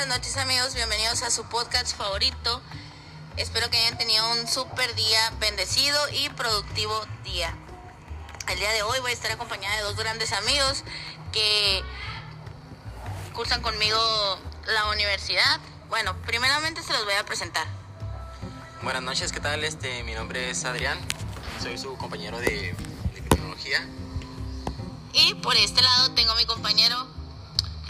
buenas noches amigos, bienvenidos a su podcast favorito. Espero que hayan tenido un súper día, bendecido y productivo día. El día de hoy voy a estar acompañada de dos grandes amigos que cursan conmigo la universidad. Bueno, primeramente se los voy a presentar. Buenas noches, ¿qué tal? Este, mi nombre es Adrián, soy su compañero de, de tecnología. Y por este lado tengo a mi compañero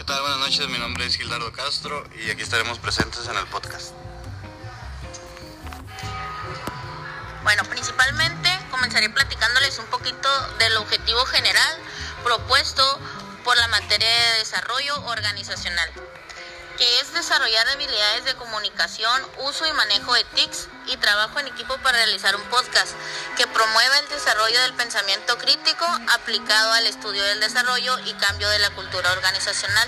¿Qué tal? Buenas noches, mi nombre es Gildardo Castro y aquí estaremos presentes en el podcast. Bueno, principalmente comenzaré platicándoles un poquito del objetivo general propuesto por la materia de desarrollo organizacional, que es desarrollar habilidades de comunicación, uso y manejo de TICs y trabajo en equipo para realizar un podcast que promueva el desarrollo del pensamiento crítico aplicado al estudio del desarrollo y cambio de la cultura organizacional.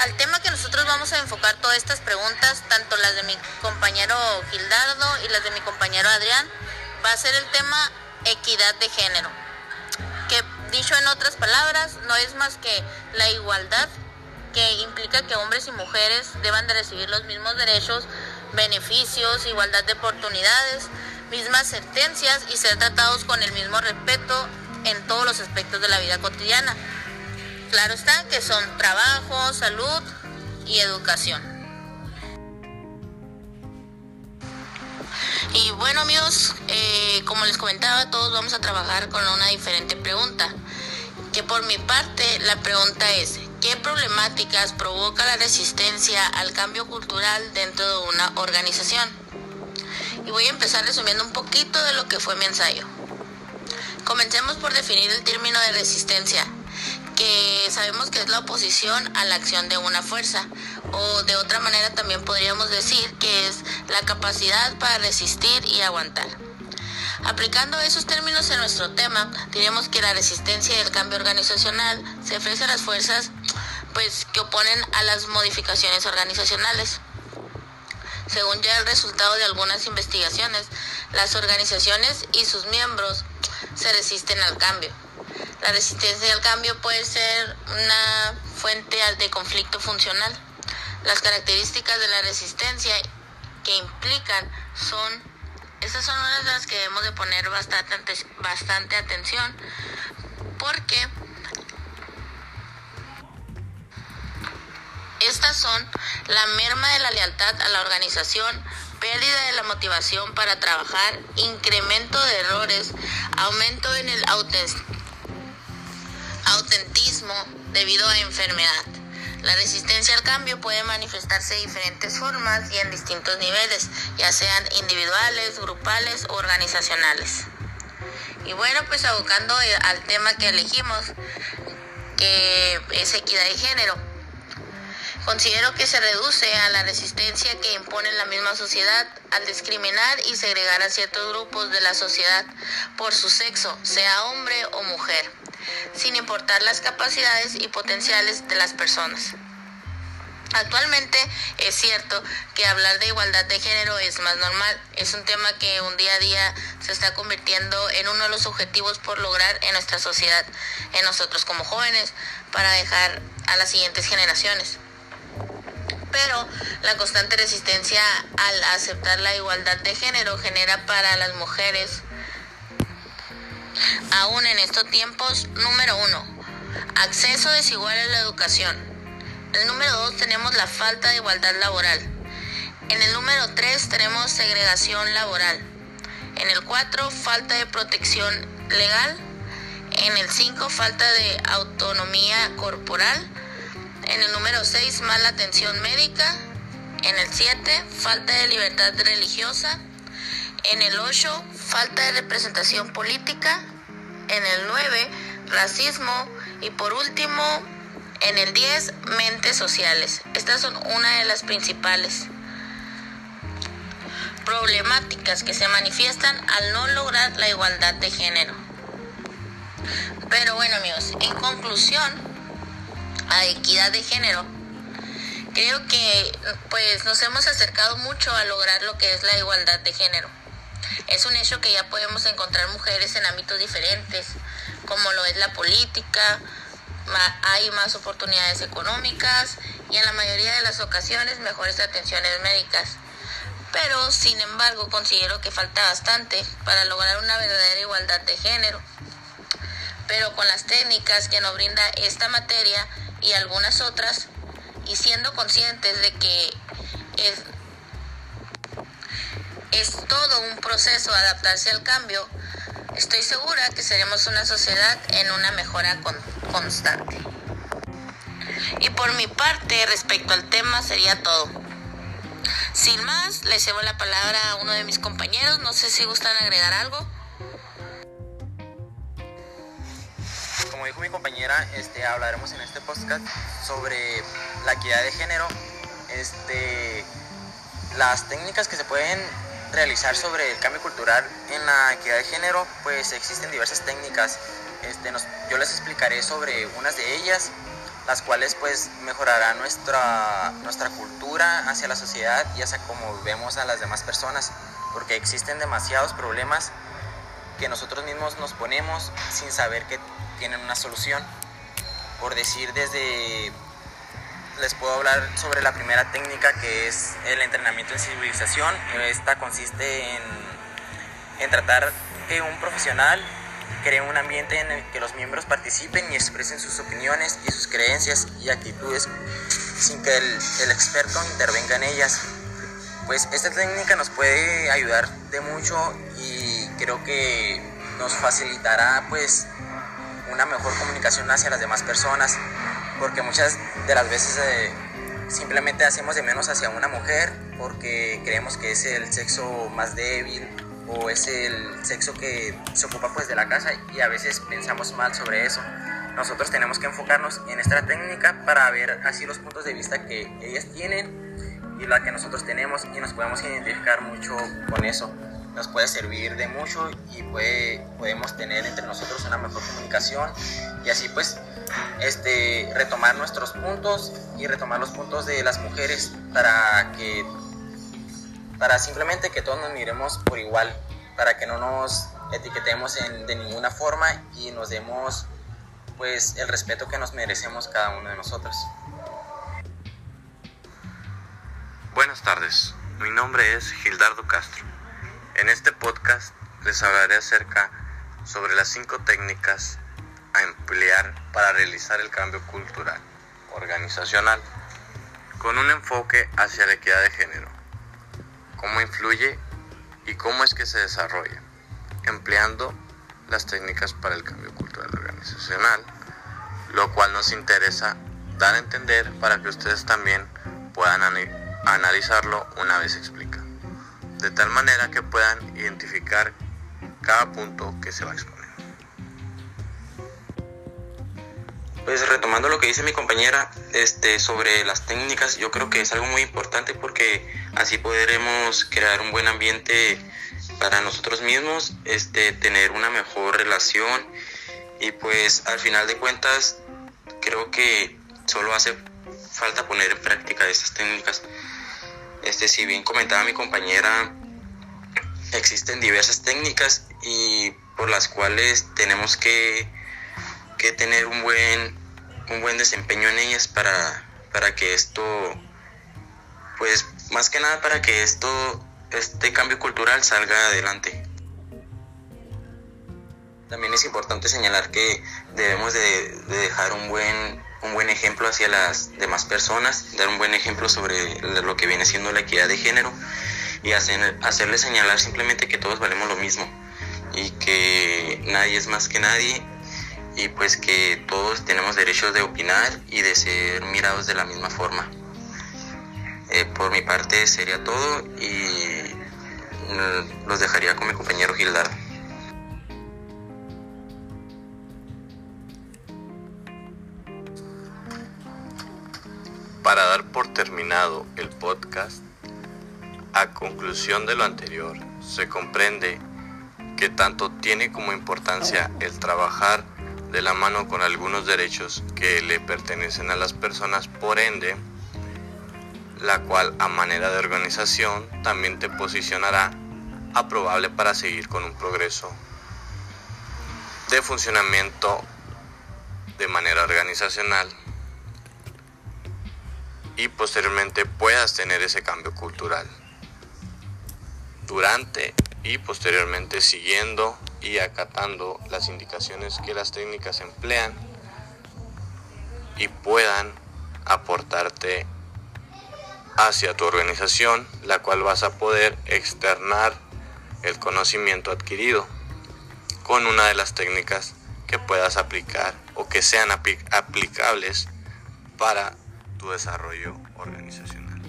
Al tema que nosotros vamos a enfocar todas estas preguntas, tanto las de mi compañero Gildardo y las de mi compañero Adrián, va a ser el tema equidad de género, que dicho en otras palabras, no es más que la igualdad que implica que hombres y mujeres deban de recibir los mismos derechos, beneficios, igualdad de oportunidades, mismas sentencias y ser tratados con el mismo respeto en todos los aspectos de la vida cotidiana. Claro está que son trabajo, salud y educación. Y bueno amigos, eh, como les comentaba, todos vamos a trabajar con una diferente pregunta. Que por mi parte la pregunta es, ¿qué problemáticas provoca la resistencia al cambio cultural dentro de una organización? Y voy a empezar resumiendo un poquito de lo que fue mi ensayo. Comencemos por definir el término de resistencia, que sabemos que es la oposición a la acción de una fuerza, o de otra manera también podríamos decir que es la capacidad para resistir y aguantar. Aplicando esos términos en nuestro tema, diríamos que la resistencia y el cambio organizacional se ofrece a las fuerzas pues, que oponen a las modificaciones organizacionales. Según ya el resultado de algunas investigaciones, las organizaciones y sus miembros se resisten al cambio. La resistencia al cambio puede ser una fuente de conflicto funcional. Las características de la resistencia que implican son, estas son unas de las que debemos de poner bastante, bastante atención, porque estas son la merma de la lealtad a la organización, pérdida de la motivación para trabajar, incremento de errores, aumento en el autentismo debido a enfermedad. La resistencia al cambio puede manifestarse de diferentes formas y en distintos niveles, ya sean individuales, grupales o organizacionales. Y bueno, pues abocando al tema que elegimos, que es equidad de género. Considero que se reduce a la resistencia que impone la misma sociedad al discriminar y segregar a ciertos grupos de la sociedad por su sexo, sea hombre o mujer, sin importar las capacidades y potenciales de las personas. Actualmente es cierto que hablar de igualdad de género es más normal, es un tema que un día a día se está convirtiendo en uno de los objetivos por lograr en nuestra sociedad, en nosotros como jóvenes, para dejar a las siguientes generaciones pero la constante resistencia al aceptar la igualdad de género genera para las mujeres, aún en estos tiempos, número uno, acceso desigual a la educación. El número dos tenemos la falta de igualdad laboral. En el número tres tenemos segregación laboral. En el cuatro, falta de protección legal. En el cinco, falta de autonomía corporal. En el número 6, mala atención médica. En el 7, falta de libertad religiosa. En el 8, falta de representación política. En el 9, racismo. Y por último, en el 10, mentes sociales. Estas son una de las principales problemáticas que se manifiestan al no lograr la igualdad de género. Pero bueno amigos, en conclusión, a equidad de género. Creo que pues nos hemos acercado mucho a lograr lo que es la igualdad de género. Es un hecho que ya podemos encontrar mujeres en ámbitos diferentes, como lo es la política, hay más oportunidades económicas y en la mayoría de las ocasiones mejores atenciones médicas. Pero, sin embargo, considero que falta bastante para lograr una verdadera igualdad de género. Pero con las técnicas que nos brinda esta materia y algunas otras, y siendo conscientes de que es, es todo un proceso adaptarse al cambio, estoy segura que seremos una sociedad en una mejora constante. Y por mi parte, respecto al tema, sería todo. Sin más, le cedo la palabra a uno de mis compañeros. No sé si gustan agregar algo. Dijo mi compañera, este, hablaremos en este podcast sobre la equidad de género, este, las técnicas que se pueden realizar sobre el cambio cultural en la equidad de género, pues existen diversas técnicas. Este, yo les explicaré sobre unas de ellas, las cuales pues mejorarán nuestra, nuestra cultura hacia la sociedad y hacia cómo vemos a las demás personas, porque existen demasiados problemas que nosotros mismos nos ponemos sin saber que tienen una solución. Por decir desde les puedo hablar sobre la primera técnica que es el entrenamiento en civilización. Esta consiste en, en tratar que un profesional cree un ambiente en el que los miembros participen y expresen sus opiniones y sus creencias y actitudes sin que el, el experto intervenga en ellas. Pues esta técnica nos puede ayudar de mucho y creo que nos facilitará pues una mejor comunicación hacia las demás personas porque muchas de las veces eh, simplemente hacemos de menos hacia una mujer porque creemos que es el sexo más débil o es el sexo que se ocupa pues de la casa y a veces pensamos mal sobre eso. Nosotros tenemos que enfocarnos en esta técnica para ver así los puntos de vista que ellas tienen y la que nosotros tenemos y nos podemos identificar mucho con eso. Nos puede servir de mucho y puede, podemos tener entre nosotros una mejor comunicación y así pues este, retomar nuestros puntos y retomar los puntos de las mujeres para que para simplemente que todos nos miremos por igual, para que no nos etiquetemos de ninguna forma y nos demos pues el respeto que nos merecemos cada uno de nosotros. Buenas tardes, mi nombre es Gildardo Castro. En este podcast les hablaré acerca sobre las cinco técnicas a emplear para realizar el cambio cultural organizacional con un enfoque hacia la equidad de género, cómo influye y cómo es que se desarrolla, empleando las técnicas para el cambio cultural organizacional, lo cual nos interesa dar a entender para que ustedes también puedan analizarlo una vez explicado, de tal manera que puedan identificar cada punto que se va a exponer. Pues retomando lo que dice mi compañera este, sobre las técnicas, yo creo que es algo muy importante porque así podremos crear un buen ambiente para nosotros mismos, este, tener una mejor relación y pues al final de cuentas creo que solo hace falta poner en práctica estas técnicas. Este, si bien comentaba mi compañera, existen diversas técnicas y por las cuales tenemos que que tener un buen, un buen desempeño en ellas para, para que esto, pues más que nada para que esto, este cambio cultural salga adelante. También es importante señalar que debemos de, dejar un buen, un buen ejemplo hacia las demás personas, dar un buen ejemplo sobre lo que viene siendo la equidad de género y hacer, hacerle señalar simplemente que todos valemos lo mismo y que nadie es más que nadie y pues que todos tenemos derechos de opinar y de ser mirados de la misma forma. Eh, por mi parte sería todo y mm, los dejaría con mi compañero Gildardo. Terminado el podcast, a conclusión de lo anterior, se comprende que tanto tiene como importancia el trabajar de la mano con algunos derechos que le pertenecen a las personas, por ende, la cual a manera de organización también te posicionará aprobable para seguir con un progreso de funcionamiento de manera organizacional y posteriormente puedas tener ese cambio cultural. Durante y posteriormente siguiendo y acatando las indicaciones que las técnicas emplean y puedan aportarte hacia tu organización, la cual vas a poder externar el conocimiento adquirido con una de las técnicas que puedas aplicar o que sean aplicables para tu desarrollo organizacional.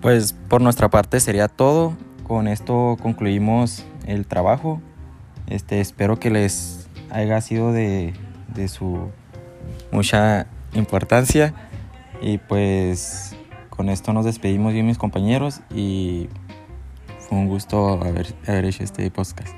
Pues por nuestra parte sería todo. Con esto concluimos el trabajo. Este, espero que les haya sido de, de su mucha importancia. Y pues con esto nos despedimos bien mis compañeros y fue un gusto haber hecho este podcast.